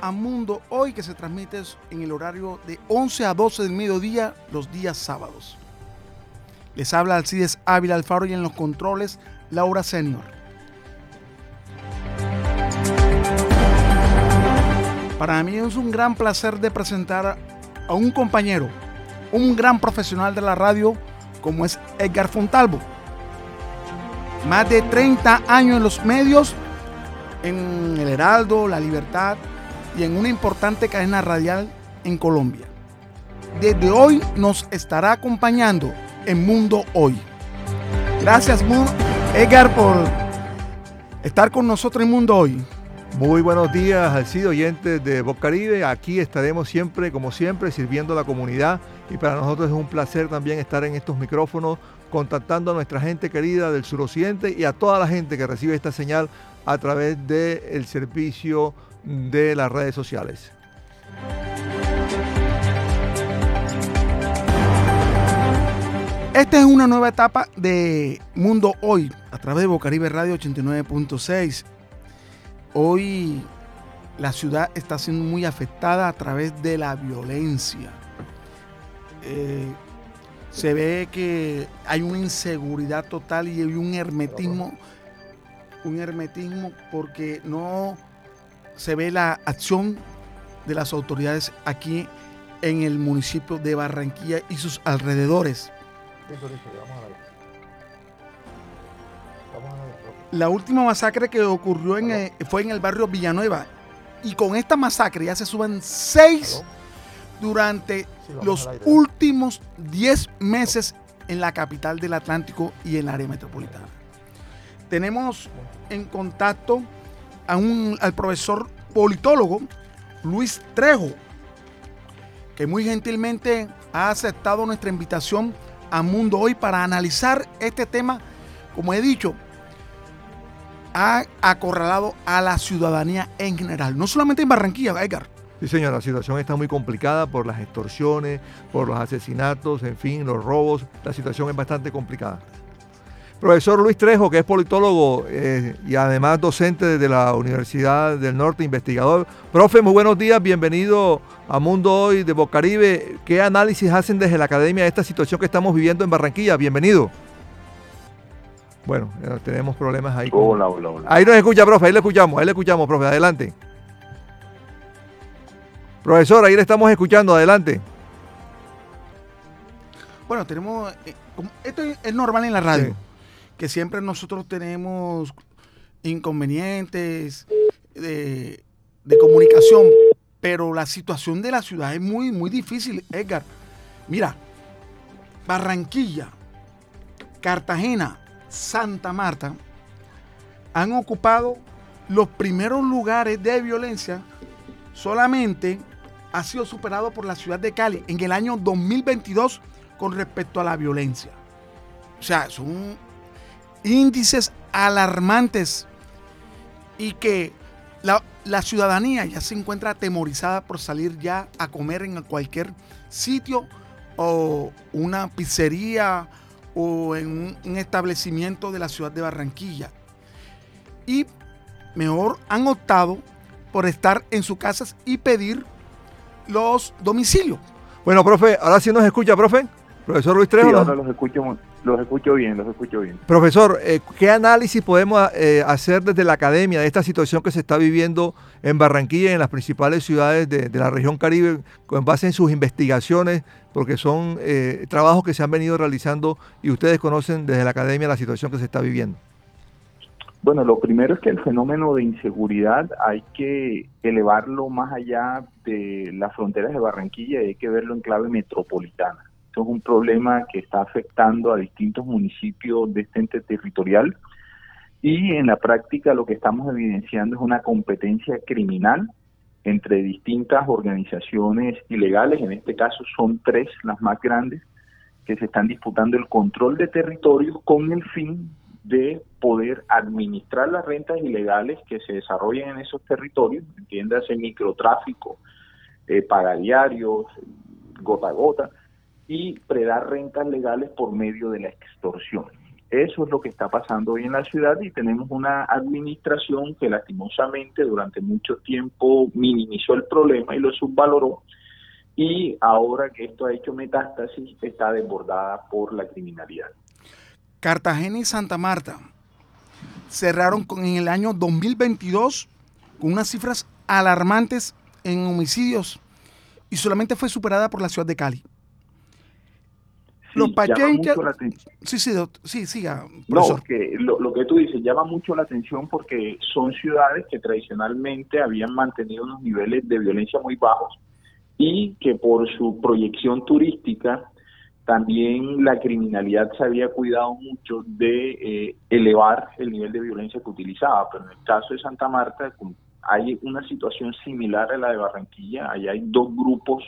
a Mundo Hoy que se transmite en el horario de 11 a 12 del mediodía los días sábados. Les habla Alcides Ávila Alfaro y en los controles Laura Senior. Para mí es un gran placer de presentar a un compañero, un gran profesional de la radio como es Edgar Fontalvo. Más de 30 años en los medios, en El Heraldo, La Libertad y en una importante cadena radial en Colombia. Desde hoy nos estará acompañando en Mundo Hoy. Gracias, Edgar, por estar con nosotros en Mundo Hoy. Muy buenos días, Alcido, oyentes de Caribe. Aquí estaremos siempre, como siempre, sirviendo a la comunidad y para nosotros es un placer también estar en estos micrófonos contactando a nuestra gente querida del suroccidente y a toda la gente que recibe esta señal a través del servicio de las redes sociales. Esta es una nueva etapa de Mundo Hoy a través de Bocaribe Radio 89.6. Hoy la ciudad está siendo muy afectada a través de la violencia. Eh, se ve que hay una inseguridad total y hay un hermetismo, un hermetismo porque no se ve la acción de las autoridades aquí en el municipio de Barranquilla y sus alrededores. La última masacre que ocurrió en fue en el barrio Villanueva. Y con esta masacre ya se suben seis durante los últimos diez meses en la capital del Atlántico y en la área metropolitana. Tenemos en contacto a un, al profesor politólogo Luis Trejo, que muy gentilmente ha aceptado nuestra invitación a Mundo Hoy para analizar este tema, como he dicho, ha acorralado a la ciudadanía en general, no solamente en Barranquilla, Edgar. Sí, señor, la situación está muy complicada por las extorsiones, por los asesinatos, en fin, los robos. La situación es bastante complicada. Profesor Luis Trejo, que es politólogo eh, y además docente de la Universidad del Norte, investigador. Profe, muy buenos días, bienvenido a Mundo Hoy de Bocaribe. ¿Qué análisis hacen desde la academia de esta situación que estamos viviendo en Barranquilla? Bienvenido. Bueno, tenemos problemas ahí. Hola, hola, hola. Ahí nos escucha, profe, ahí le escuchamos, ahí le escuchamos, profe, adelante. Profesor, ahí le estamos escuchando, adelante. Bueno, tenemos, eh, esto es normal en la radio, que siempre nosotros tenemos inconvenientes de, de, comunicación, pero la situación de la ciudad es muy, muy difícil, Edgar. Mira, Barranquilla, Cartagena, Santa Marta han ocupado los primeros lugares de violencia solamente ha sido superado por la ciudad de Cali en el año 2022 con respecto a la violencia. O sea, son índices alarmantes y que la, la, ciudadanía ya se encuentra atemorizada por salir ya a comer en cualquier sitio o una pizzería o en un, establecimiento de la ciudad de Barranquilla. Y mejor han optado por estar en sus casas y pedir los domicilios. Bueno, profe, ahora sí nos escucha, profe. Profesor Luis Trejo. Sí, ahora los escucho, los escucho bien, los escucho bien. Profesor, eh, ¿qué análisis podemos eh, hacer desde la academia de esta situación que se está viviendo en Barranquilla y en las principales ciudades de, la región Caribe, con base en sus investigaciones, porque son eh, trabajos que se han venido realizando y ustedes conocen desde la academia la situación que se está viviendo? Bueno, lo primero es que el fenómeno de inseguridad hay que elevarlo más allá de las fronteras de Barranquilla y hay que verlo en clave metropolitana. Esto es un problema que está afectando a distintos municipios de este ente territorial. Y en la práctica lo que estamos evidenciando es una competencia criminal entre distintas organizaciones ilegales, en este caso son tres las más grandes, que se están disputando el control de territorios con el fin de poder administrar las rentas ilegales que se desarrollan en esos territorios, entiéndase microtráfico, eh, pagadiarios, gota a gota, y predar rentas legales por medio de la extorsión. Eso es lo que está pasando hoy en la ciudad y tenemos una administración que lastimosamente durante mucho tiempo minimizó el problema y lo subvaloró y ahora que esto ha hecho metástasis está desbordada por la criminalidad. Cartagena y Santa Marta cerraron con, en el año 2022 con unas cifras alarmantes en homicidios y solamente fue superada por la ciudad de Cali. Los pachenques... Sí, sí, sí, siga. No, lo, lo, que tú dices llama mucho la atención porque son ciudades que tradicionalmente habían mantenido unos niveles de violencia muy bajos y que por su proyección turística también la criminalidad se había cuidado mucho de eh, elevar el nivel de violencia que utilizaba, pero en el caso de Santa Marta hay una situación similar a la de Barranquilla, allá hay dos grupos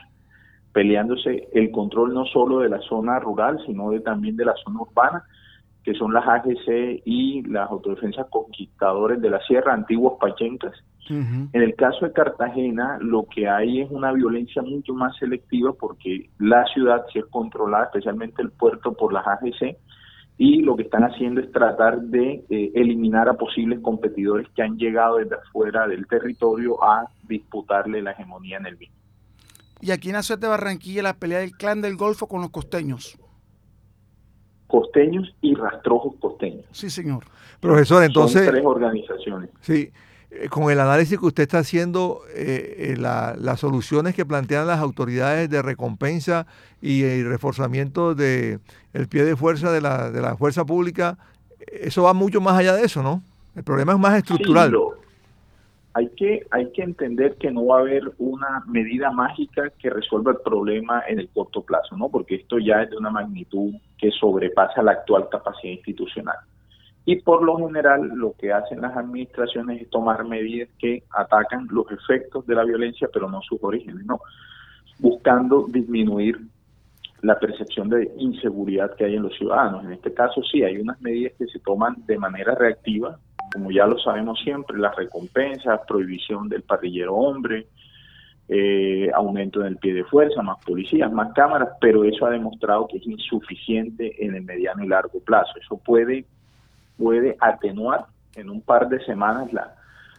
peleándose el control no solo de la zona rural, sino de, también de la zona urbana, que son las AGC y las autodefensas conquistadores de la sierra, antiguos pachencas. En el caso de Cartagena, lo que hay es una violencia mucho más selectiva porque la ciudad sí es controlada, especialmente el puerto, por las AGC, y lo que están haciendo es tratar de eh, eliminar a posibles competidores que han llegado desde afuera del territorio a disputarle la hegemonía en el mismo. Y aquí en la ciudad de Barranquilla la pelea del clan del Golfo con los costeños costeños y rastrojos costeños. Sí, señor. Profesor, entonces... Son tres organizaciones. Sí, eh, con el análisis que usted está haciendo, eh, eh, las soluciones que plantean las autoridades de recompensa y, el reforzamiento del el pie de fuerza de la, de la fuerza pública, eso va mucho más allá de eso, ¿no? El problema es más estructural hay que, hay que entender que no va a haber una medida mágica que resuelva el problema en el corto plazo, ¿no? Porque esto ya es de una magnitud que sobrepasa la actual capacidad institucional. Y por lo general lo que hacen las administraciones es tomar medidas que atacan los efectos de la violencia, pero no sus orígenes, ¿no? Buscando disminuir la percepción de inseguridad que hay en los ciudadanos. En este caso sí, hay unas medidas que se toman de manera reactiva, como ya lo sabemos siempre, las recompensas, prohibición del parrillero hombre, eh, aumento en el pie de fuerza, más policías, más cámaras, pero eso ha demostrado que es insuficiente en el mediano y largo plazo. Eso puede, puede atenuar en un par de semanas la,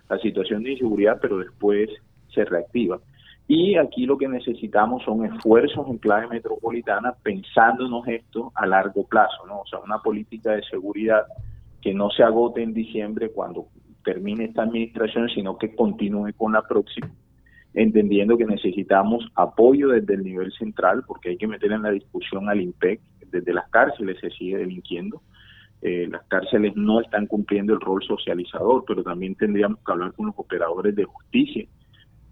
la situación de inseguridad, pero después se reactiva. Y aquí lo que necesitamos son esfuerzos en clave metropolitana pensándonos esto a largo plazo, ¿no? O sea, una política de seguridad que no se agote en diciembre cuando termine esta administración, sino que continúe con la próxima, entendiendo que necesitamos apoyo desde el nivel central, porque hay que meter en la discusión al IMPEC, desde las cárceles se sigue delinquiendo, eh, las cárceles no están cumpliendo el rol socializador, pero también tendríamos que hablar con los operadores de justicia,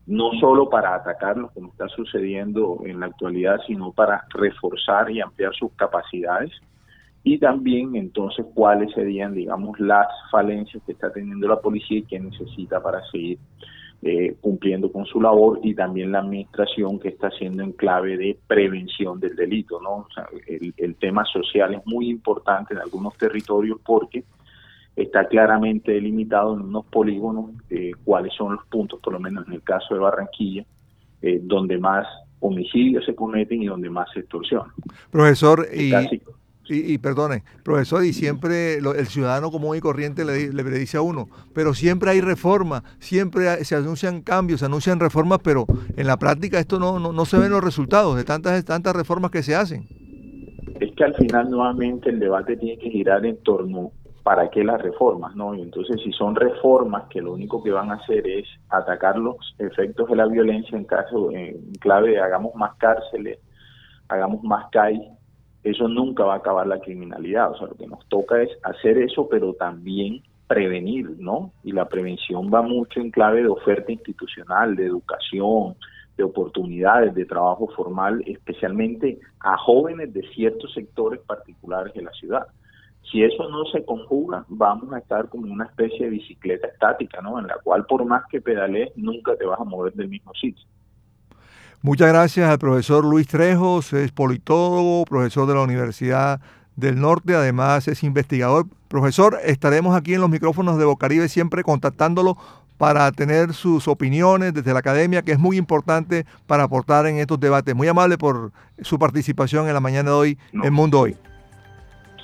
no solo para atacar lo que está sucediendo en la actualidad, sino para reforzar y ampliar sus capacidades y también entonces cuáles serían, digamos, las falencias que está teniendo la policía y que necesita para seguir eh, cumpliendo con su labor y también la administración que está haciendo en clave de prevención del delito, ¿no? el, tema social es muy importante en algunos territorios porque está claramente delimitado en unos polígonos eh, cuáles son los puntos, por lo menos en el caso de Barranquilla, eh, donde más homicidios se cometen y donde más se extorsiona. Profesor, y, y, perdone, profesor, y siempre el ciudadano común y corriente le, le, dice a uno, pero siempre hay reformas, siempre se anuncian cambios, se anuncian reformas, pero en la práctica esto no, no, se ven los resultados de tantas, tantas reformas que se hacen. Es que al final nuevamente el debate tiene que girar en torno para qué las reformas, ¿no? Y entonces si son reformas que lo único que van a hacer es atacar los efectos de la violencia en caso, en clave de hagamos más cárceles, hagamos más CAI, eso nunca va a acabar la criminalidad. O sea, lo que nos toca es hacer eso, pero también prevenir, ¿no? Y la prevención va mucho en clave de oferta institucional, de educación, de oportunidades de trabajo formal, especialmente a jóvenes de ciertos sectores particulares de la ciudad. Si eso no se conjuga, vamos a estar como una especie de bicicleta estática, ¿no? En la cual por más que pedalees, nunca te vas a mover del mismo sitio. Muchas gracias al profesor Luis Trejos, es politólogo, profesor de la Universidad del Norte, además es investigador. Profesor, estaremos aquí en los micrófonos de Bocaribe siempre contactándolo para tener sus opiniones desde la academia, que es muy importante para aportar en estos debates. Muy amable por su participación en la mañana de hoy en Mundo Hoy.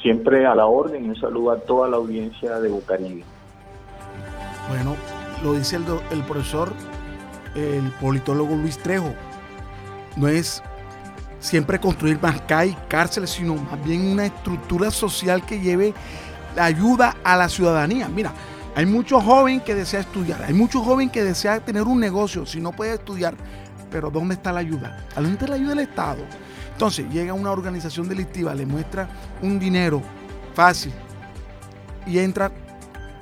siempre a la orden. Un saludo a toda la audiencia de Bucaribe. Bueno, lo dice el, el profesor, el politólogo Luis Trejo. No es siempre construir más calles, cárceles, sino más bien una estructura social que lleve la ayuda a la ciudadanía. Mira, hay muchos jóvenes que desean estudiar, hay muchos jóvenes que desean tener un negocio, si no puede estudiar, pero ¿dónde está la ayuda? ¿A dónde está la ayuda del Estado? Entonces llega una organización delictiva, le muestra un dinero fácil y entra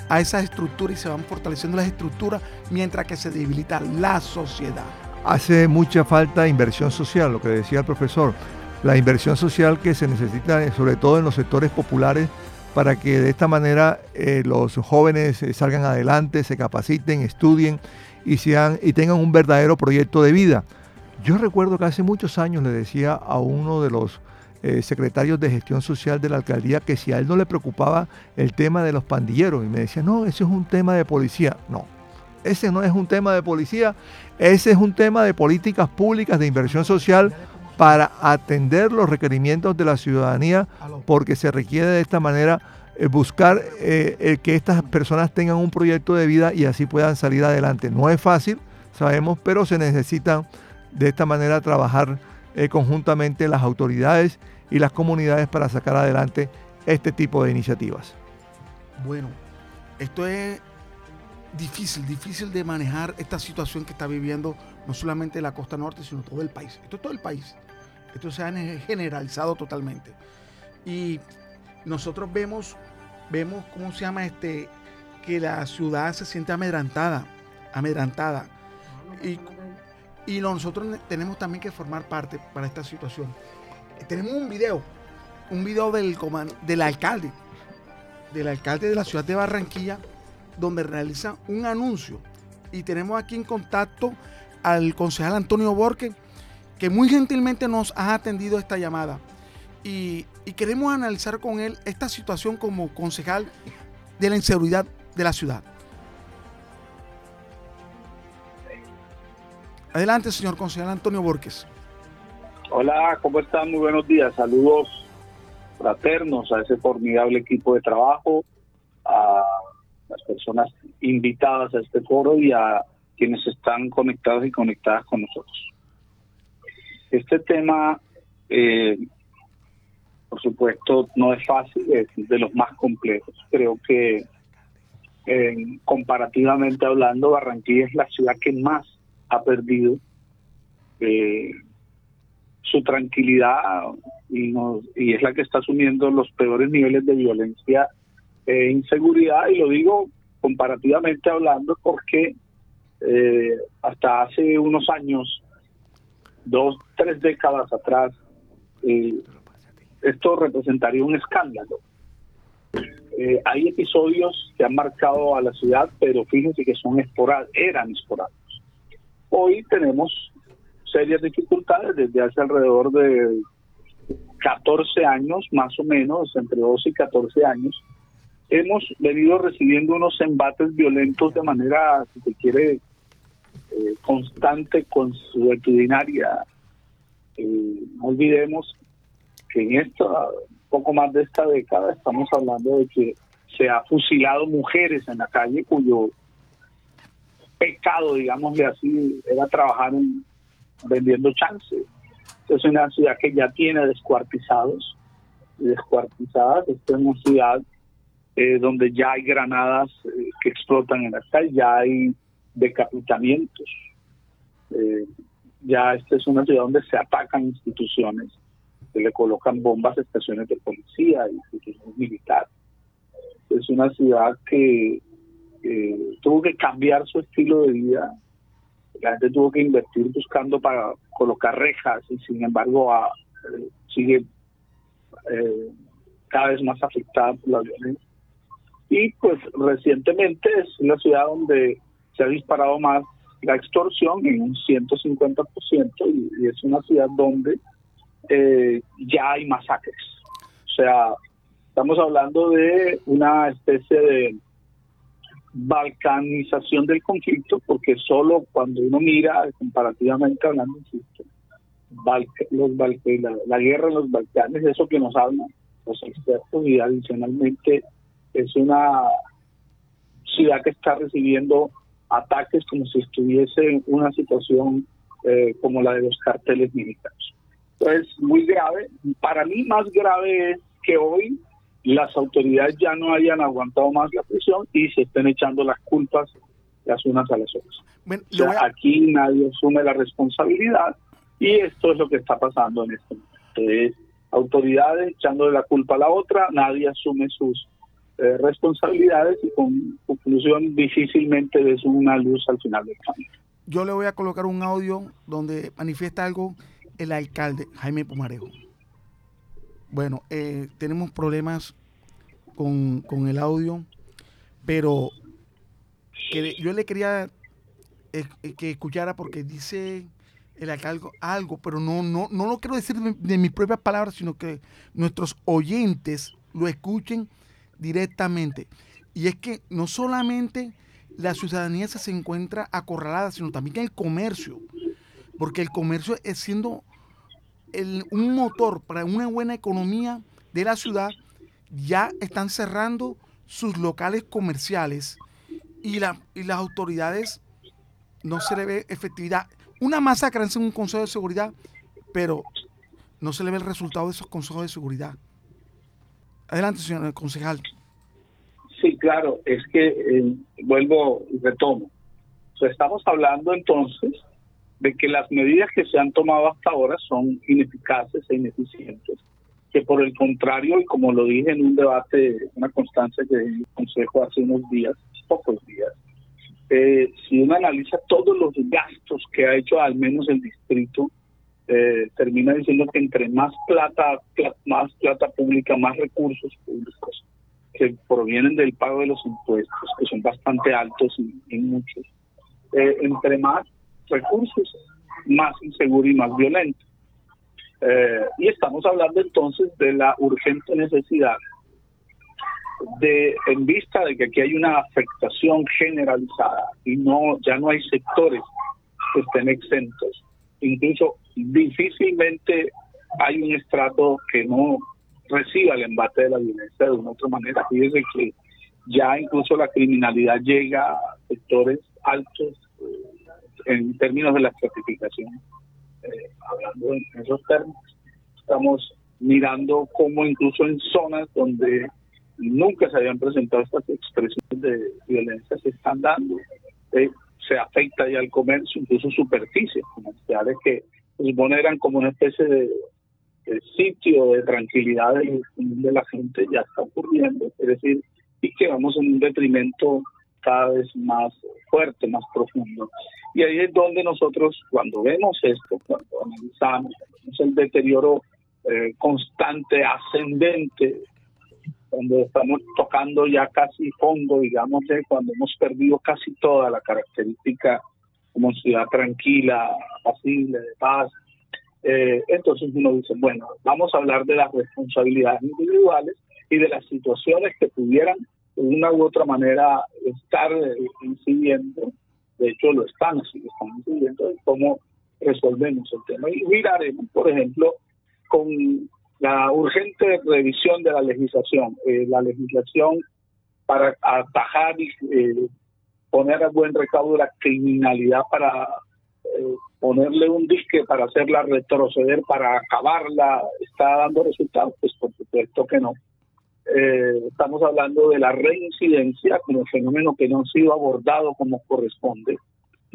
a esa estructura y se van fortaleciendo las estructuras mientras que se debilita la sociedad. Hace mucha falta inversión social, lo que decía el profesor, la inversión social que se necesita sobre todo en los sectores populares para que de esta manera eh, los jóvenes eh, salgan adelante, se capaciten, estudien y, sean, y tengan un verdadero proyecto de vida. Yo recuerdo que hace muchos años le decía a uno de los eh, secretarios de gestión social de la alcaldía que si a él no le preocupaba el tema de los pandilleros y me decía, no, ese es un tema de policía. No, ese no es un tema de policía, ese es un tema de políticas públicas de inversión social para atender los requerimientos de la ciudadanía, porque se requiere de esta manera eh, buscar eh, que estas personas tengan un proyecto de vida y así puedan salir adelante. No es fácil, sabemos, pero se necesita de esta manera trabajar eh, conjuntamente las autoridades y las comunidades para sacar adelante este tipo de iniciativas. Bueno, esto es difícil, difícil de manejar esta situación que está viviendo no solamente la costa norte, sino todo el país. Esto es todo el país. Esto se ha generalizado totalmente. Y nosotros vemos, vemos, ¿cómo se llama este? Que la ciudad se siente amedrantada, amedrantada. Y, y nosotros tenemos también que formar parte para esta situación. Tenemos un video, un video del, del alcalde, del alcalde de la ciudad de Barranquilla, donde realiza un anuncio. Y tenemos aquí en contacto al concejal Antonio Borque, que muy gentilmente nos ha atendido esta llamada. Y, queremos analizar con él esta situación como concejal de la inseguridad de la ciudad. Adelante, señor concejal Antonio Borges. Hola, ¿cómo están? Muy buenos días. Saludos fraternos a ese formidable equipo de trabajo, las personas invitadas a este foro y a quienes están conectados y conectadas con nosotros. Este tema, eh, por supuesto, no es fácil, es de los más complejos. Creo que comparativamente hablando, Barranquilla es la ciudad que más ha perdido eh, su tranquilidad y, y es la que está asumiendo los peores niveles de violencia e inseguridad. Y lo digo comparativamente hablando porque eh, hasta hace unos años dos, tres décadas atrás, eh, esto representaría un escándalo. Eh, hay episodios que han marcado a la ciudad, pero fíjense que son esporádicos, eran esporádicos. Hoy tenemos serias dificultades desde hace alrededor de 14 años, más o menos, entre 12 y 14 años. Hemos venido recibiendo unos embates violentos de manera, si se quiere, eh, constante, consuetudinaria. Eh, no olvidemos que en esta, poco más de esta década, estamos hablando de que se ha fusilado mujeres en la calle cuyo pecado, digámosle así, era trabajar vendiendo chance. Es una ciudad que ya tiene descuartizados descuartizadas. Esta es una ciudad eh, donde ya hay granadas eh, que explotan en la calle, ya hay decapitamientos. Eh, ya esta es una ciudad donde se atacan instituciones, se le colocan bombas a estaciones de policía, instituciones militares. Es una ciudad que tuvo que cambiar su estilo de vida. La gente tuvo que invertir buscando para colocar rejas y sin embargo eh, sigue eh, cada vez más afectada por la violencia. Y pues recientemente es una ciudad donde se ha disparado más la extorsión en un 150% y, y es una ciudad donde eh, ya hay masacres. O sea, estamos hablando de una especie de balcanización del conflicto, porque solo cuando uno mira, comparativamente hablando, los la, la, guerra en los Balcanes, eso que nos habla, los expertos y adicionalmente es una ciudad que está recibiendo ataques como si estuviese en una situación eh, como la de los carteles militares. Entonces, muy grave. Para mí más grave es que hoy las autoridades ya no hayan aguantado más la prisión y se estén echando las culpas las unas a las otras. Aquí nadie asume la responsabilidad y esto es lo que está pasando en este momento. Es autoridades echándole la culpa a la otra, nadie asume sus eh, responsabilidades y con conclusión difícilmente ves una luz al final del camino. Yo le voy a colocar un audio donde manifiesta algo el alcalde Jaime Pumarejo. Bueno, eh, tenemos problemas con, con, el audio, pero que yo le quería eh, que escuchara porque dice el alcalde algo, pero no, no, no lo quiero decir de, mis propias palabras, sino que nuestros oyentes lo escuchen directamente. Y es que no solamente la ciudadanía se encuentra acorralada, sino también el comercio, porque el comercio es siendo un motor para una buena economía de la ciudad, ya están cerrando sus locales comerciales y, y las autoridades no se le ve efectividad. Una masacre en un consejo de seguridad, pero no se le ve el resultado de esos consejos de seguridad. Adelante, señor concejal. Sí, claro, es que eh, vuelvo y retomo. estamos hablando entonces de que las medidas que se han tomado hasta ahora son ineficaces e ineficientes, que por el contrario, y como lo dije en un debate, una constancia que el Consejo hace unos días, pocos días, eh, si uno analiza todos los gastos que ha hecho al menos el distrito, eh, termina diciendo que entre más plata, más plata pública, más recursos públicos que provienen del pago de los impuestos, que son bastante altos y, muchos, eh, entre más recursos, más inseguro y más violento. y estamos hablando entonces de la urgente necesidad de en vista de que aquí hay una afectación generalizada y no ya no hay sectores que estén exentos incluso difícilmente hay un estrato que no reciba el embate de la violencia de una otra manera fíjese que ya incluso la criminalidad llega a sectores altos eh, en términos de la estratificación eh, hablando en esos términos estamos mirando cómo incluso en zonas donde nunca se habían presentado estas expresiones de violencia, se están dando. Eh, se afecta ya el comercio, incluso superficies comerciales que supone eran como una especie de, sitio de tranquilidad de, la gente, ya está ocurriendo. Es decir, y que vamos en un detrimento cada vez más fuerte, más profundo. Y ahí es donde nosotros, cuando vemos esto, cuando analizamos, el deterioro eh, constante, ascendente cuando estamos tocando ya casi fondo, digamos, cuando hemos perdido casi toda la característica como ciudad tranquila, apacible, de paz. Eh, entonces uno dice, bueno, vamos a hablar de las responsabilidades individuales y de las situaciones que pudieran de una u otra manera estar eh, incidiendo, de hecho lo están, así están incidiendo, en cómo resolvemos el tema. Y miraremos, por ejemplo, con la urgente revisión de la legislación, eh, la legislación para atajar y eh, poner a buen recaudo la criminalidad para eh, ponerle un disque para hacerla retroceder, para acabarla, está dando resultados, pues por supuesto que no. estamos hablando de la reincidencia como fenómeno que no ha sido abordado como corresponde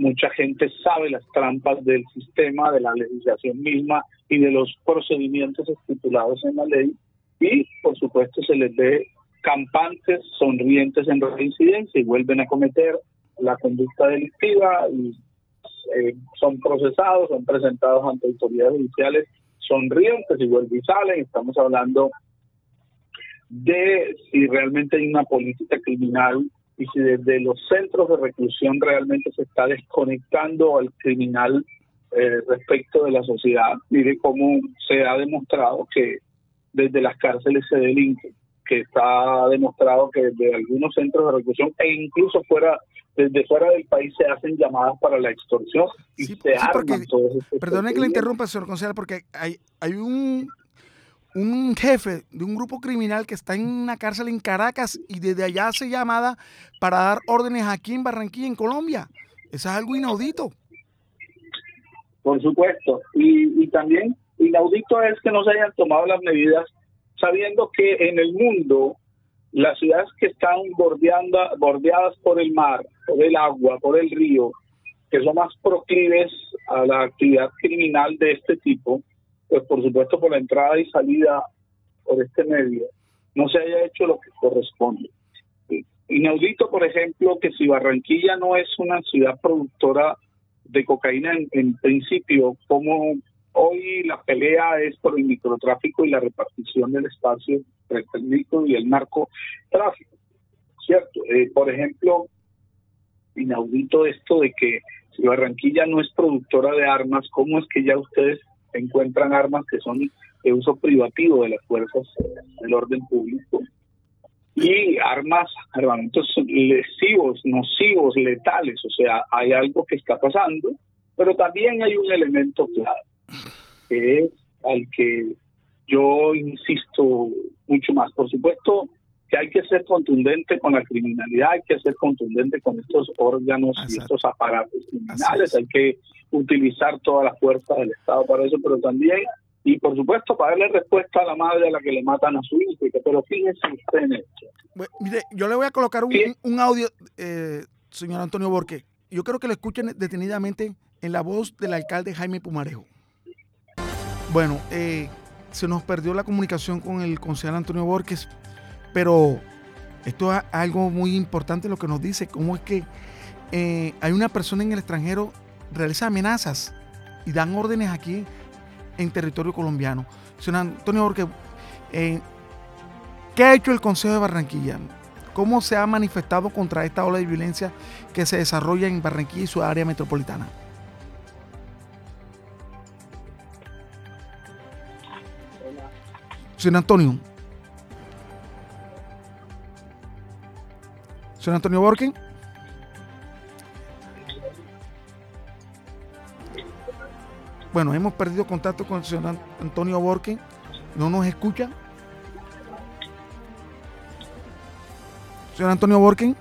mucha gente sabe las trampas del sistema, de la legislación misma y de los procedimientos estipulados en la ley y por supuesto se les ve campantes, sonrientes en reincidencia y vuelven a cometer la conducta delictiva y eh, son procesados, son presentados ante autoridades judiciales sonrientes y vuelven y salen. Estamos hablando de si realmente hay una política criminal y si desde los centros de reclusión realmente se está desconectando al criminal eh, respecto de la sociedad. Mire cómo se ha demostrado que desde las cárceles se delinque, que está demostrado que desde algunos centros de reclusión e incluso fuera desde fuera del país se hacen llamadas para la extorsión y se arman Perdone que le interrumpa, señor concejal, porque hay, hay un un jefe de un grupo criminal que está en una cárcel en Caracas y desde allá hace llamada para dar órdenes aquí en Barranquilla, en Colombia. Eso es algo inaudito. Por supuesto. Y, y también inaudito es que no se hayan tomado las medidas sabiendo que en el mundo las ciudades que están bordeando, bordeadas por el mar, por el agua, por el río, que son más proclives a la actividad criminal de este tipo, pues por supuesto por la entrada y salida por este medio, no se haya hecho lo que corresponde. Inaudito, por ejemplo, que si Barranquilla no es una ciudad productora de cocaína en, en principio, como hoy la pelea es por el microtráfico y la repartición del espacio entre el micro y el narcotráfico, ¿cierto? Eh, por ejemplo, inaudito esto de que si Barranquilla no es productora de armas, ¿cómo es que ya ustedes encuentran armas que son de uso privativo de las fuerzas del orden público? Y armas, armamentos lesivos, nocivos, letales, o sea, hay algo que está pasando, pero también hay un elemento clave, que es al que yo insisto mucho más. Por supuesto, que hay que ser contundente con la criminalidad, hay que ser contundente con estos órganos y estos aparatos criminales, hay que utilizar toda la fuerza del Estado para eso, pero también, y por supuesto, para darle respuesta a la madre a la que le matan a su hijo, pero fíjense usted en esto. mire, yo le voy a colocar un, audio, eh, señor Antonio Borque, yo creo que lo escuchen detenidamente en la voz del alcalde Jaime Pumarejo. Bueno, eh, se nos perdió la comunicación con el concejal Antonio Borges, pero esto es algo muy importante lo que nos dice, cómo es que eh, hay una persona en el extranjero realiza amenazas y dan órdenes aquí en territorio colombiano. Señor Antonio Borges, eh, ¿qué ha hecho el Consejo de Barranquilla? ¿Cómo se ha manifestado contra esta ola de violencia que se desarrolla en Barranquilla y su área metropolitana? Señor Antonio. Señor Antonio Borken. Bueno, hemos perdido contacto con el señor Antonio Borken. No nos escucha. Señor Antonio Borken.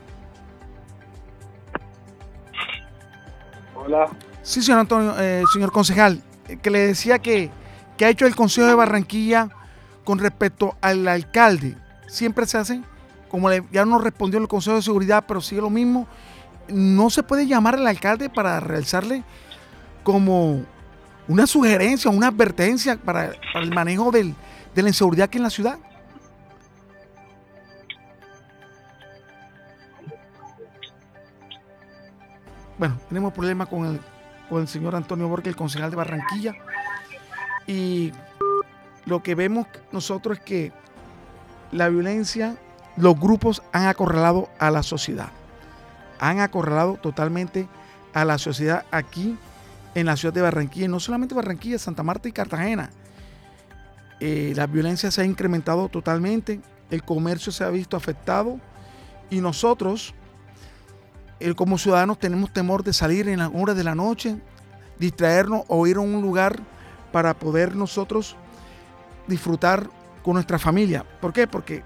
Hola. Sí, señor Antonio, eh, señor concejal, eh, que le decía que, que ha hecho el Consejo de Barranquilla con respecto al alcalde. Siempre se hace, como ya nos respondió el Consejo de Seguridad, pero sigue lo mismo. No se puede llamar al alcalde para realizarle como una sugerencia, una advertencia para, el manejo de la inseguridad aquí en la ciudad. Bueno, tenemos problemas con el, con el señor Antonio Borges, el concejal de Barranquilla. Y lo que vemos nosotros es que la violencia, los grupos han acorralado a la sociedad. Han acorralado totalmente a la sociedad aquí en la ciudad de Barranquilla. no solamente Barranquilla, Santa Marta y Cartagena. Eh, la violencia se ha incrementado totalmente. El comercio se ha visto afectado. Y nosotros, como ciudadanos, tenemos temor de salir en las horas de la noche, distraernos o ir a un lugar para poder nosotros disfrutar con nuestra familia. ¿Por qué? Porque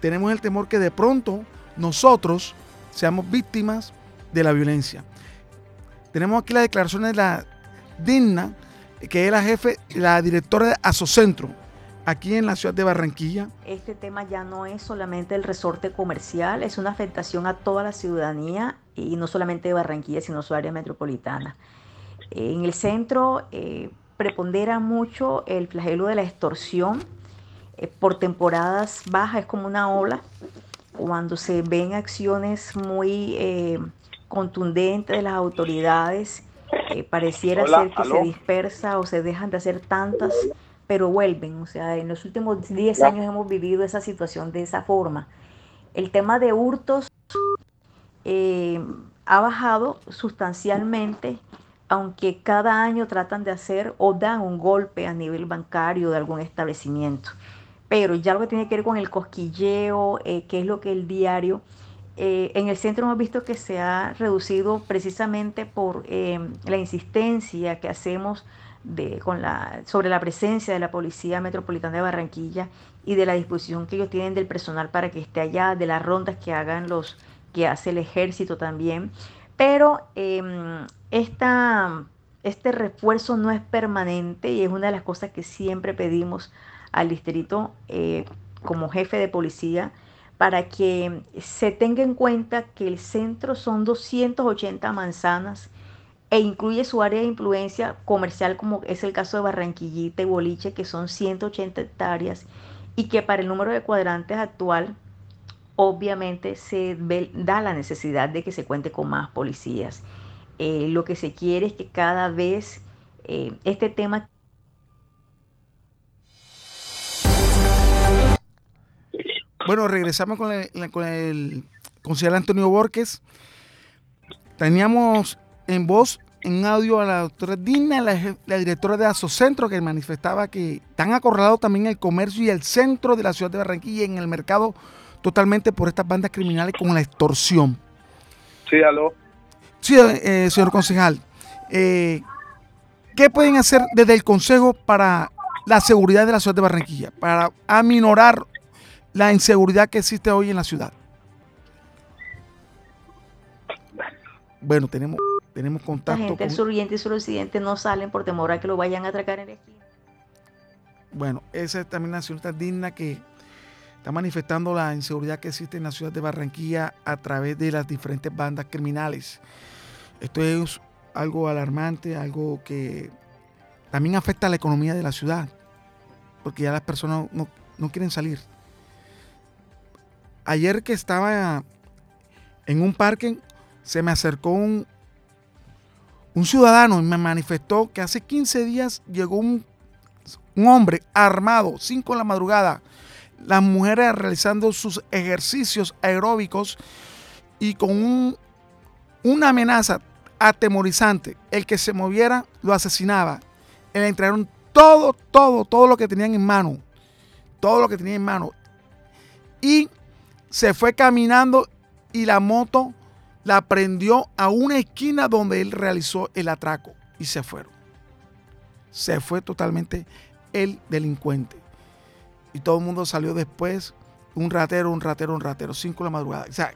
tenemos el temor que de pronto nosotros seamos víctimas de la violencia. Tenemos aquí la declaración de la Digna, que es la jefe, la directora de Asocentro, aquí en la ciudad de Barranquilla. Este tema ya no es solamente el resorte comercial, es una afectación a toda la ciudadanía y no solamente de Barranquilla, sino su área metropolitana. En el centro, eh, prepondera mucho el flagelo de la extorsión. Eh, por temporadas bajas es como una ola. Cuando se ven acciones muy eh, contundentes de las autoridades, eh, pareciera ser que se dispersa o se dejan de hacer tantas, pero vuelven. O sea, en los últimos 10 años hemos vivido esa situación de esa forma. El tema de hurtos ha bajado sustancialmente aunque cada año tratan de hacer o dan un golpe a nivel bancario de algún establecimiento. Pero ya lo que tiene que ver con el cosquilleo, eh, que es lo que el diario, eh, en el centro hemos visto que se ha reducido precisamente por eh, la insistencia que hacemos de, con la, sobre la presencia de la Policía Metropolitana de Barranquilla y de la disposición que ellos tienen del personal para que esté allá, de las rondas que hagan los que hace el ejército también. Pero em, este refuerzo no es permanente y es una de las cosas que siempre pedimos al distrito eh, como jefe de policía para que se tenga en cuenta que el centro son 280 manzanas e incluye su área de influencia comercial como es el caso de Barranquillita y Boliche que son 180 hectáreas y que para el número de cuadrantes actual obviamente se da la necesidad de que se cuente con más policías. Eh, lo que se quiere es que cada vez eh, este tema... Bueno, regresamos con, el, con el concejal Antonio Borges. Teníamos en voz, en audio, a la doctora Dina, la, la directora de Asocentro, que manifestaba que están acorralados también el comercio y el centro de la ciudad de Barranquilla en el mercado totalmente por estas bandas criminales con la extorsión. Sí, aló. Sí, eh, señor concejal. Eh, ¿Qué pueden hacer desde el Consejo para la seguridad de la ciudad de Barranquilla, para aminorar la inseguridad que existe hoy en la ciudad? Bueno, tenemos, tenemos contacto. La gente del y suroccidente no salen por temor a que lo vayan a atracar en la esquina. Bueno, esa es también una ciudad digna que está manifestando la inseguridad que existe en la ciudad de Barranquilla a través de las diferentes bandas criminales. Esto es algo alarmante, algo que también afecta a la economía de la ciudad, porque ya las personas no, quieren salir. Ayer que estaba en un parque, se me acercó un, un ciudadano y me manifestó que hace 15 días llegó un, un hombre armado, 5 de la madrugada, las mujeres realizando sus ejercicios aeróbicos y con una amenaza atemorizante. El que se moviera lo asesinaba. Le entregaron todo, todo, todo lo que tenían en mano. Todo lo que tenían en mano. Y se fue caminando y la moto la prendió a una esquina donde él realizó el atraco y se fueron. Se fue totalmente el delincuente y todo el mundo salió después, un ratero, un ratero, un ratero, cinco la madrugada. O sea,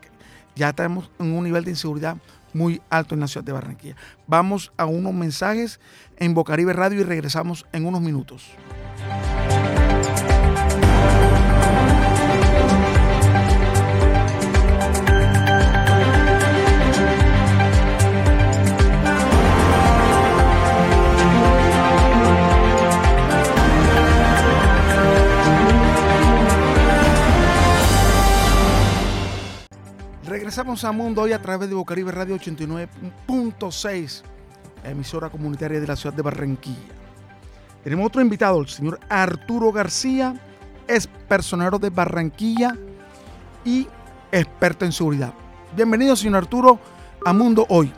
ya en un nivel de inseguridad muy alto en la ciudad de Barranquilla. Vamos a unos mensajes en Bocaribe Radio y regresamos en unos minutos. A Mundo hoy a través de Bocaribe Radio 89.6, emisora comunitaria de la ciudad de Barranquilla. Tenemos otro invitado, el señor Arturo García, es personero de Barranquilla y experto en seguridad. Bienvenido, señor Arturo, a Mundo hoy.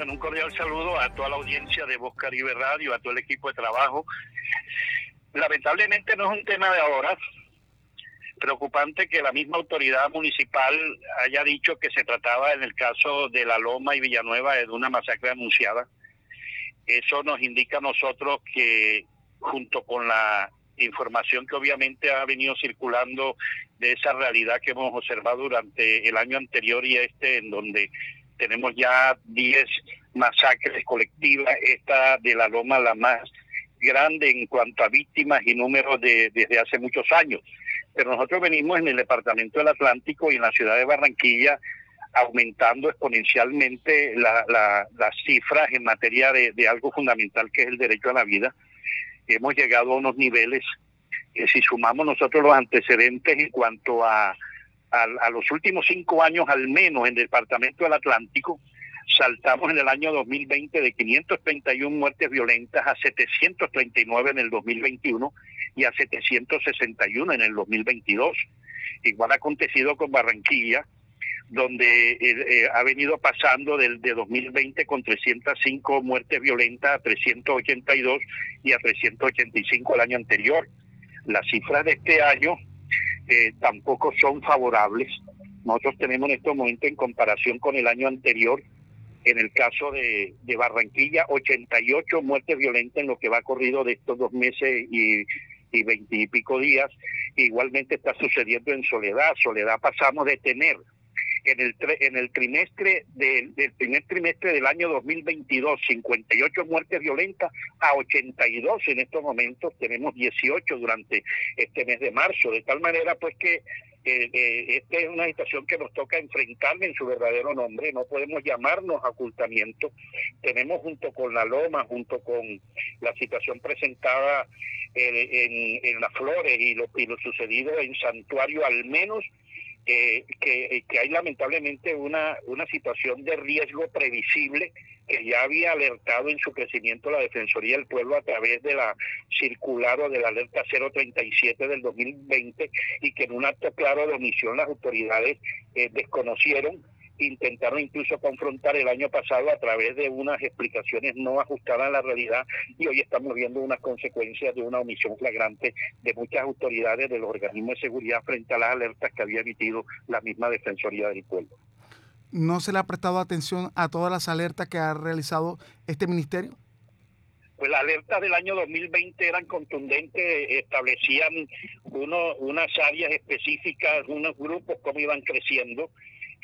un cordial saludo a toda la audiencia de Voz Radio, a todo el equipo de trabajo. Lamentablemente no es un tema de ahora, preocupante que la misma autoridad municipal haya dicho que se trataba en el caso de La Loma y Villanueva de una masacre anunciada. Eso nos indica a nosotros que junto con la información que obviamente ha venido circulando de esa realidad que hemos observado durante el año anterior y este, en donde tenemos ya 10 masacres colectivas, esta de la Loma la más grande en cuanto a víctimas y números de, desde hace muchos años pero nosotros venimos en el departamento del Atlántico y en la ciudad de Barranquilla aumentando exponencialmente las cifras en materia de, algo fundamental que es el derecho a la vida. Hemos llegado a unos niveles, que si sumamos nosotros los antecedentes en cuanto a, a los últimos cinco años al menos en el departamento del Atlántico, saltamos en el año 2020 de 531 muertes violentas a 739 en el 2021 y a 761 en el 2022. Igual ha acontecido con Barranquilla, donde eh, eh, ha venido pasando del de 2020 con 305 muertes violentas a 382 y a 385 el año anterior. Las cifras de este año eh, tampoco son favorables. Nosotros tenemos en estos momentos, en comparación con el año anterior, En el caso de, de Barranquilla, 88 muertes violentas en lo que va corrido de estos dos meses y y veintipico días. Igualmente está sucediendo en Soledad. Soledad pasamos de tener en el, en el trimestre del primer trimestre del año 2022 58 muertes violentas a 82 en estos momentos. Tenemos 18 durante este mes de marzo. De tal manera pues que eh, eh, esta es una situación que nos toca enfrentar en su verdadero nombre, no podemos llamarnos ocultamiento. Tenemos junto con la Loma, junto con la situación presentada en, en, las flores y lo, y lo sucedido en Santuario, al menos que, que, hay lamentablemente una, una situación de riesgo previsible que ya había alertado en su crecimiento la Defensoría del Pueblo a través de la circular o de la alerta 037 del 2020 y que en un acto claro de omisión las autoridades eh, desconocieron intentaron incluso confrontar el año pasado a través de unas explicaciones no ajustadas a la realidad y hoy estamos viendo unas consecuencias de una omisión flagrante de muchas autoridades de los organismos de seguridad frente a las alertas que había emitido la misma Defensoría del Pueblo. ¿No se le ha prestado atención a todas las alertas que ha realizado este ministerio? Pues las alertas del año 2020 eran contundentes, establecían uno, unas áreas específicas, unos grupos, cómo iban creciendo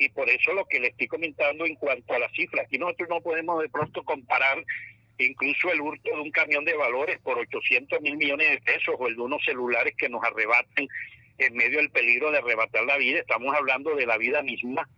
y por eso lo que le estoy comentando en cuanto a las cifras, aquí nosotros no podemos de pronto comparar incluso el hurto de un camión de valores por 800 mil millones de pesos o el de unos celulares que nos arrebaten en medio del peligro de arrebatar la vida, estamos hablando de la vida misma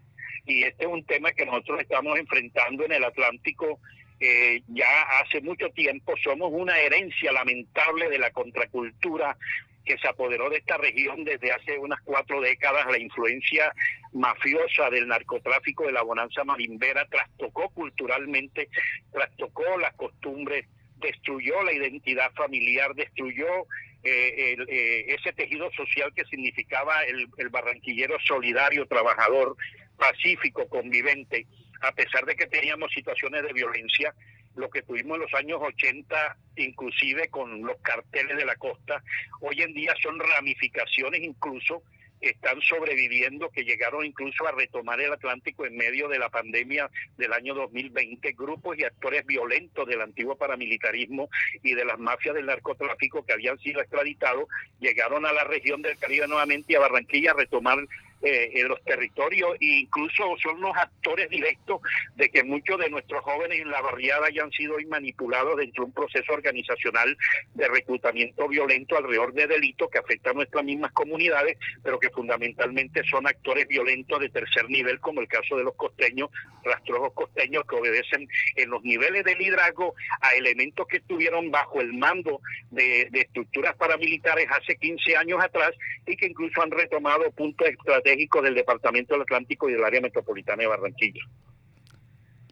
y este es un tema que nosotros estamos enfrentando en el Atlántico eh, ya hace mucho tiempo, somos una herencia lamentable de la contracultura que se apoderó de esta región desde hace unas cuatro décadas, la influencia mafiosa del narcotráfico de la bonanza marimbera trastocó culturalmente, trastocó las costumbres, destruyó la identidad familiar, destruyó eh, eh, ese tejido social que significaba el, el barranquillero solidario, trabajador, pacífico, convivente, a pesar de que teníamos situaciones de violencia, lo que tuvimos en los años 80, inclusive con los carteles de la costa, hoy en día son ramificaciones incluso están sobreviviendo, que llegaron incluso a retomar el Atlántico en medio de la pandemia del año 2020, grupos y actores violentos del antiguo paramilitarismo y de las mafias del narcotráfico que habían sido extraditados, llegaron a la región del Caribe nuevamente y a Barranquilla a retomar eh, en los territorios e incluso son los actores directos de que muchos de nuestros jóvenes en la barriada hayan sido manipulados dentro de un proceso organizacional de reclutamiento violento alrededor de delitos que afectan a nuestras mismas comunidades, pero que fundamentalmente son actores violentos de tercer nivel, como el caso de los costeños, rastrojos costeños que obedecen en los niveles de liderazgo a elementos que estuvieron bajo el mando de, de estructuras paramilitares hace 15 años atrás y que incluso han retomado puntos estratégicos del Departamento del Atlántico y del área metropolitana de Barranquilla.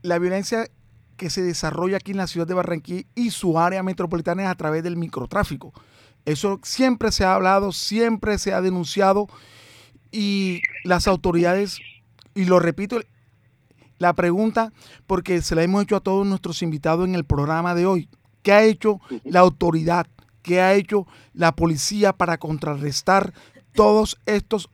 La violencia que se desarrolla aquí en la ciudad de Barranquilla y su área metropolitana es a través del microtráfico. Eso siempre se ha hablado, siempre se ha denunciado y las autoridades, y lo repito, la pregunta, porque se la hemos hecho a todos nuestros invitados en el programa de hoy, ¿qué ha hecho la autoridad? ¿Qué ha hecho la policía para contrarrestar todos estos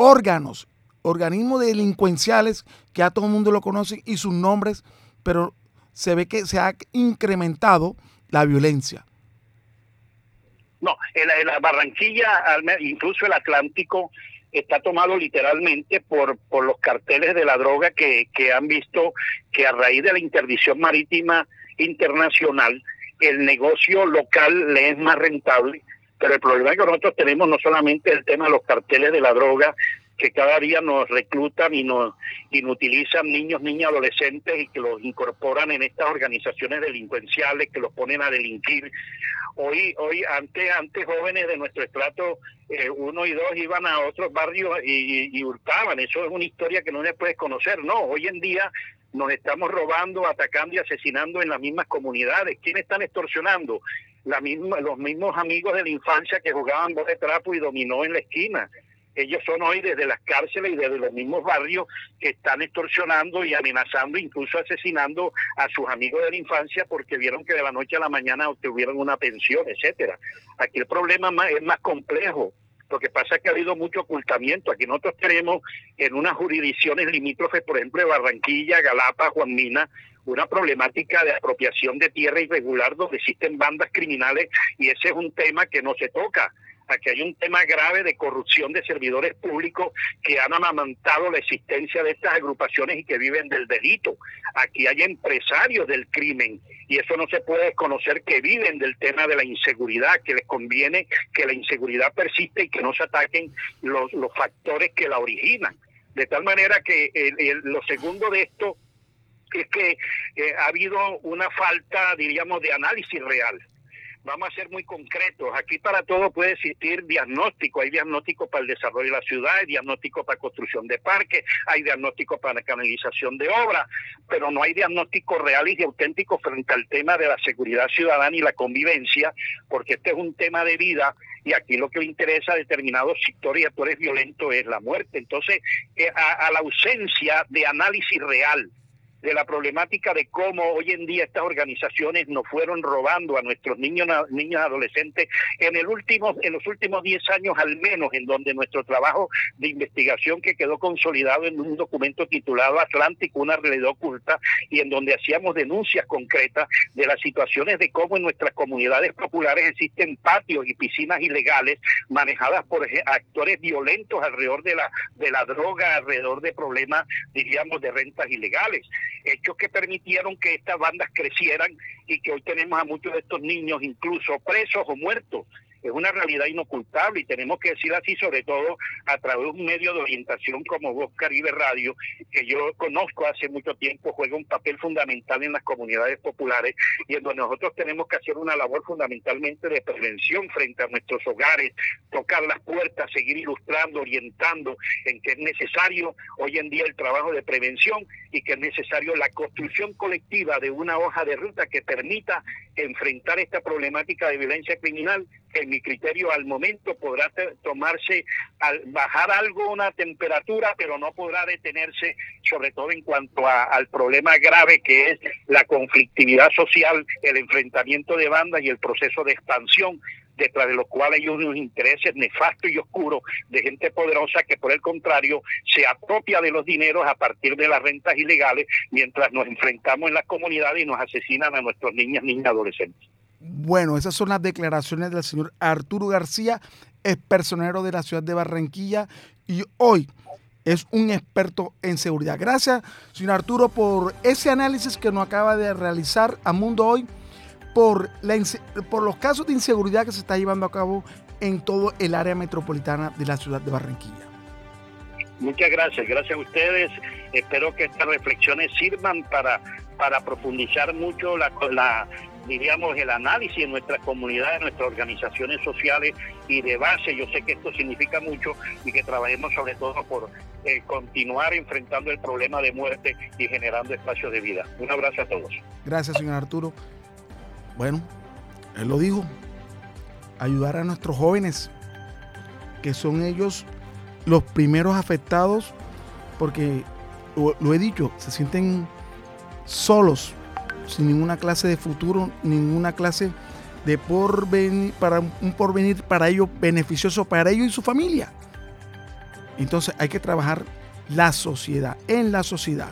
órganos, organismos delincuenciales que a todo el mundo lo conoce y sus nombres, pero se ve que se ha incrementado la violencia. No, en la, Barranquilla, incluso el Atlántico, está tomado literalmente por, por los carteles de la droga que, que han visto que a raíz de la interdicción marítima internacional, el negocio local le es más rentable pero el problema que nosotros tenemos no solamente el tema de los carteles de la droga, que cada día nos reclutan y nos inutilizan niños, niñas, adolescentes y que los incorporan en estas organizaciones delincuenciales, que los ponen a delinquir. Hoy, hoy antes, antes jóvenes de nuestro estrato eh, uno y dos iban a otros barrios y, y, hurtaban. Eso es una historia que no se puede conocer. No, hoy en día nos estamos robando, atacando y asesinando en las mismas comunidades. ¿Quiénes están extorsionando? la misma, los mismos amigos de la infancia que jugaban de trapo y dominó en la esquina. Ellos son hoy desde las cárceles y desde los mismos barrios que están extorsionando y amenazando, incluso asesinando a sus amigos de la infancia porque vieron que de la noche a la mañana obtuvieron una pensión, etcétera. Aquí el problema más, es más complejo Lo que pasa es que ha habido mucho ocultamiento. Aquí nosotros tenemos en unas jurisdicciones limítrofes, por ejemplo, de Barranquilla, Galapa, Juan Mina, una problemática de apropiación de tierra irregular donde existen bandas criminales y ese es un tema que no se toca que hay un tema grave de corrupción de servidores públicos que han amamantado la existencia de estas agrupaciones y que viven del delito. Aquí hay empresarios del crimen y eso no se puede desconocer que viven del tema de la inseguridad, que les conviene que la inseguridad persiste y que no se ataquen los, factores que la originan. De tal manera que lo segundo de esto es que eh, ha habido una falta, diríamos, de análisis real vamos a ser muy concretos. Aquí para todo puede existir diagnóstico. Hay diagnóstico para el desarrollo de la ciudad, hay diagnóstico para construcción de parques, hay diagnóstico para canalización de obras, pero no hay diagnóstico real y auténtico frente al tema de la seguridad ciudadana y la convivencia, porque este es un tema de vida y aquí lo que le interesa a determinados sectores y actores violentos es la muerte. Entonces, eh, a la ausencia de análisis real, de la problemática de cómo hoy en día estas organizaciones nos fueron robando a nuestros niños niños adolescentes en el último en los últimos 10 años al menos en donde nuestro trabajo de investigación que quedó consolidado en un documento titulado Atlántico una realidad oculta y en donde hacíamos denuncias concretas de las situaciones de cómo en nuestras comunidades populares existen patios y piscinas ilegales manejadas por actores violentos alrededor de la de la droga alrededor de problemas diríamos de rentas ilegales hechos que permitieron que estas bandas crecieran y que hoy tenemos a muchos de estos niños incluso presos o muertos es una realidad inocultable y tenemos que decir así, sobre todo a través de un medio de orientación como Voz Caribe Radio, que yo conozco hace mucho tiempo, juega un papel fundamental en las comunidades populares y en donde nosotros tenemos que hacer una labor fundamentalmente de prevención frente a nuestros hogares, tocar las puertas, seguir ilustrando, orientando en que es necesario hoy en día el trabajo de prevención y que es necesario la construcción colectiva de una hoja de ruta que permita enfrentar esta problemática de violencia criminal en mi criterio al momento podrá tomarse, al bajar algo una temperatura, pero no podrá detenerse, sobre todo en cuanto al problema grave que es la conflictividad social, el enfrentamiento de bandas y el proceso de expansión detrás de los cuales hay unos intereses nefastos y oscuros de gente poderosa que por el contrario se apropia de los dineros a partir de las rentas ilegales mientras nos enfrentamos en las comunidades y nos asesinan a nuestros niñas, niñas, adolescentes. Bueno, esas son las declaraciones del señor Arturo García, es personero de la ciudad de Barranquilla y hoy es un experto en seguridad. Gracias, señor Arturo, por ese análisis que nos acaba de realizar a Mundo Hoy por, la, por los casos de inseguridad que se está llevando a cabo en todo el área metropolitana de la ciudad de Barranquilla. Muchas gracias, gracias a ustedes. Espero que estas reflexiones sirvan para, profundizar mucho la, la diríamos, el análisis en nuestras comunidades, nuestras organizaciones sociales y de base. Yo sé que esto significa mucho y que trabajemos sobre todo por eh, continuar enfrentando el problema de muerte y generando espacios de vida. Un abrazo a todos. Gracias, señor Arturo. Bueno, él lo dijo, ayudar a nuestros jóvenes, que son ellos los primeros afectados, porque lo he dicho, se sienten solos, sin ninguna clase de futuro, ninguna clase de porvenir, para un porvenir para ellos beneficioso para ellos y su familia. Entonces hay que trabajar la sociedad, en la sociedad.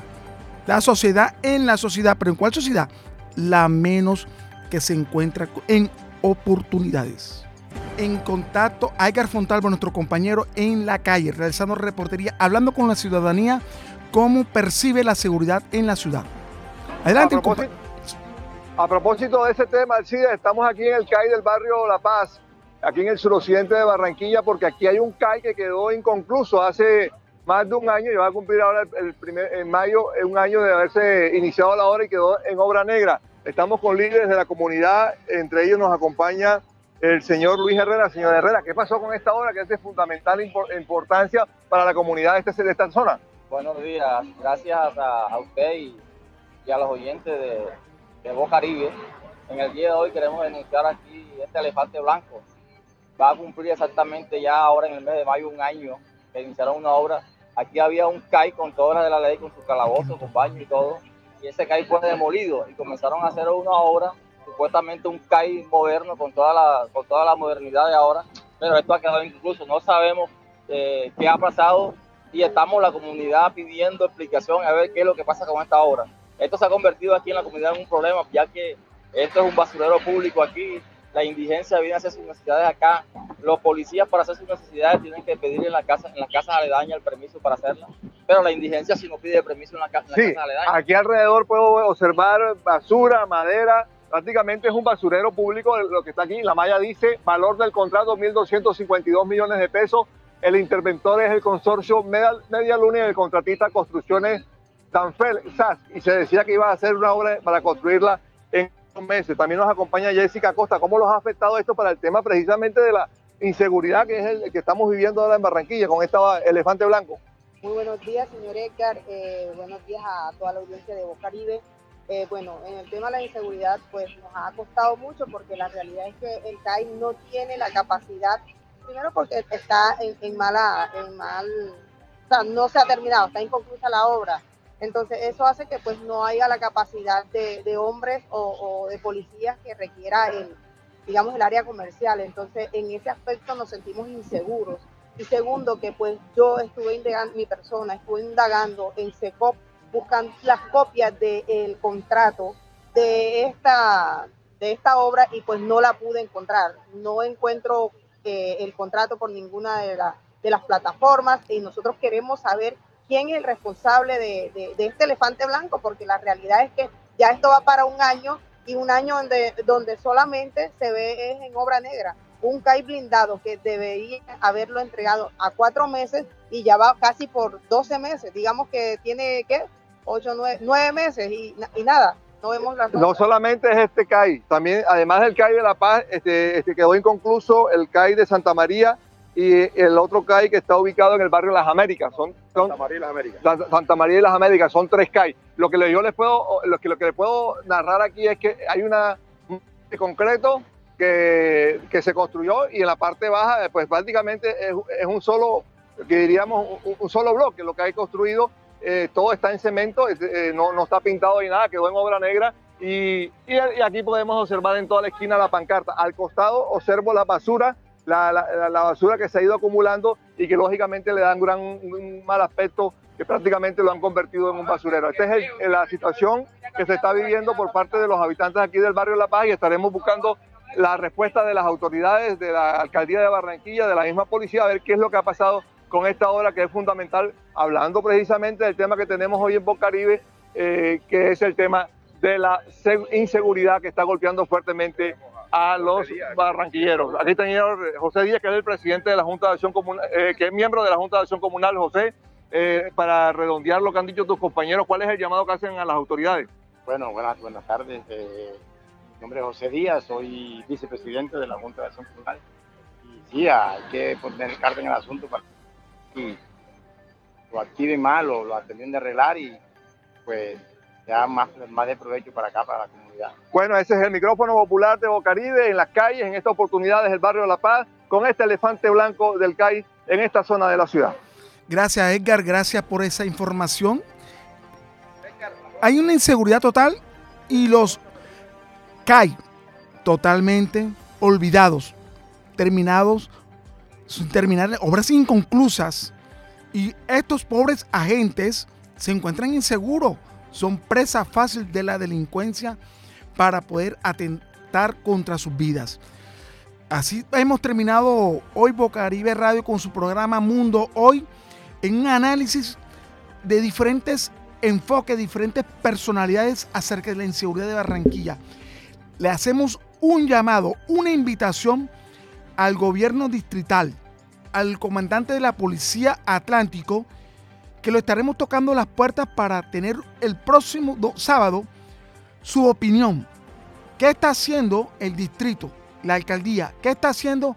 La sociedad en la sociedad, pero ¿en cuál sociedad? La menos que se encuentra en oportunidades. En contacto, Edgar Fontalvo, nuestro compañero en la calle, realizando reportería, hablando con la ciudadanía, cómo percibe la seguridad en la ciudad. Adelante, a propósito de ese tema, CIDE, estamos aquí en el CAI del barrio La Paz, aquí en el suroccidente de Barranquilla, porque aquí hay un CAI que quedó inconcluso hace más de un año y va a cumplir ahora el primer, en mayo un año de haberse iniciado la obra y quedó en obra negra. Estamos con líderes de la comunidad, entre ellos nos acompaña el señor Luis Herrera. Señor Herrera, ¿qué pasó con esta obra que es de fundamental importancia para la comunidad de, este, de esta zona? Buenos días, gracias a, usted y, a los oyentes de, de Boca Caribe. En el día de hoy queremos denunciar aquí este elefante blanco. Va a cumplir exactamente ya ahora en el mes de mayo un año que iniciaron una obra. Aquí había un CAI con todas las de la ley, con su calabozo, con baño y todo. Y ese CAI fue demolido y comenzaron a hacer una obra, supuestamente un CAI moderno con toda la, con toda la modernidad de ahora. pero esto ha quedado incluso, no sabemos eh, qué ha pasado y estamos la comunidad pidiendo explicación a ver qué es lo que pasa con esta obra. Esto se ha convertido aquí en la comunidad en un problema, ya que esto es un basurero público aquí, la indigencia viene a hacer sus necesidades acá, los policías para hacer sus necesidades tienen que pedir en la casa, en las casas aledañas el permiso para hacerla, pero la indigencia si no pide permiso en la, casa, sí, Aquí alrededor puedo observar basura, madera, prácticamente es un basurero público lo que está aquí. La malla dice valor del contrato 1.252 millones de pesos. El interventor es el consorcio Media, Media Luna y el contratista Construcciones Danfel SAS. Y se decía que iba a hacer una obra para construirla en meses. También nos acompaña Jessica Costa. ¿Cómo los ha afectado esto para el tema precisamente de la inseguridad que es el que estamos viviendo ahora en Barranquilla con esta elefante blanco? Muy buenos días, señor Edgar. Eh, buenos días a toda la audiencia de Bocaribe. Eh, bueno, en el tema de la inseguridad, pues nos ha costado mucho porque la realidad es que el CAI no tiene la capacidad, primero porque está en, mala, en mal, o sea, no se ha terminado, está inconclusa la obra. Entonces eso hace que pues no haya la capacidad de, hombres o, de policías que requiera el, digamos, el área comercial. Entonces en ese aspecto nos sentimos inseguros. Y segundo, que pues yo estuve indagando, mi persona estuve indagando en SECOP buscan las copias del contrato de esta, de esta obra y pues no la pude encontrar. No encuentro eh, el contrato por ninguna de, de, las plataformas y nosotros queremos saber quién es el responsable de, de, este elefante blanco, porque la realidad es que ya esto va para un año y un año donde, donde solamente se ve es en obra negra. Un CAI blindado que debería haberlo entregado a cuatro meses y ya va casi por 12 meses. Digamos que tiene, ¿qué? ocho, nueve, nueve meses y, y, nada. No vemos las No solamente es este CAI, también, además del CAI de La Paz, este, este quedó inconcluso el CAI de Santa María y el otro CAI que está ubicado en el barrio Las Américas. Son, Santa María y Las Américas. Santa, María y Las Américas, son tres CAI. Lo que yo les puedo, lo que, lo que les puedo narrar aquí es que hay una de concreto que, que, se construyó y en la parte baja, pues prácticamente es, es un solo, que diríamos, un, un, solo bloque lo que hay construido eh, todo está en cemento, eh, no, no, está pintado ni nada, quedó en obra negra. Y, y, aquí podemos observar en toda la esquina la pancarta. Al costado observo la basura, la, la, basura que se ha ido acumulando y que lógicamente le dan un mal aspecto que prácticamente lo han convertido en un basurero. Esta es la situación que se está viviendo por parte de los habitantes aquí del barrio La Paz y estaremos buscando la respuesta de las autoridades, de la alcaldía de Barranquilla, de la misma policía, a ver qué es lo que ha pasado con esta obra que es fundamental, hablando precisamente del tema que tenemos hoy en Bocaribe, eh, que es el tema de la inseguridad que está golpeando fuertemente a los barranquilleros. Aquí está el señor José Díaz, que es el presidente de la Junta de Acción Comunal, eh, que es miembro de la Junta de Acción Comunal. José, eh, para redondear lo que han dicho tus compañeros, ¿cuál es el llamado que hacen a las autoridades? Bueno, buenas, buenas tardes. mi nombre es José Díaz, soy vicepresidente de la Junta de Acción Comunal. Y sí, hay que poner carta en el asunto para lo activen mal o lo atendieron de arreglar y pues ya más, más de provecho para acá, para la comunidad. Bueno, ese es el micrófono popular de Bocaribe en las calles, en esta oportunidad desde el barrio La Paz, con este elefante blanco del CAI en esta zona de la ciudad. Gracias Edgar, gracias por esa información. Hay una inseguridad total y los CAI totalmente olvidados, terminados sin terminar obras inconclusas. Y estos pobres agentes se encuentran inseguros, son presa fácil de la delincuencia para poder atentar contra sus vidas. Así hemos terminado hoy Bocaribe Radio con su programa Mundo Hoy en un análisis de diferentes enfoques, diferentes personalidades acerca de la inseguridad de Barranquilla. Le hacemos un llamado, una invitación al gobierno distrital, al comandante de la Policía Atlántico, que lo estaremos tocando las puertas para tener el próximo sábado su opinión. ¿Qué está haciendo el distrito, la alcaldía? ¿Qué está haciendo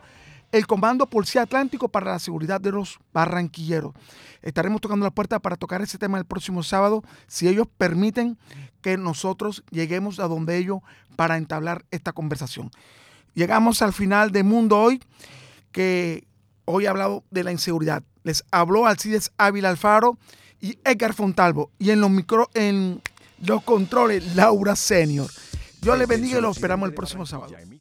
el Comando Policía Atlántico para la seguridad de los barranquilleros? Estaremos tocando las puertas para tocar ese tema el próximo sábado, si ellos permiten que nosotros lleguemos a donde ellos para entablar esta conversación. Llegamos al final de Mundo Hoy, que hoy ha hablado de la inseguridad. Les habló Alcides Ávila Alfaro y Edgar Fontalvo. Y en los, micro, en los controles, Laura Senior. Yo les bendiga y los esperamos el próximo sábado.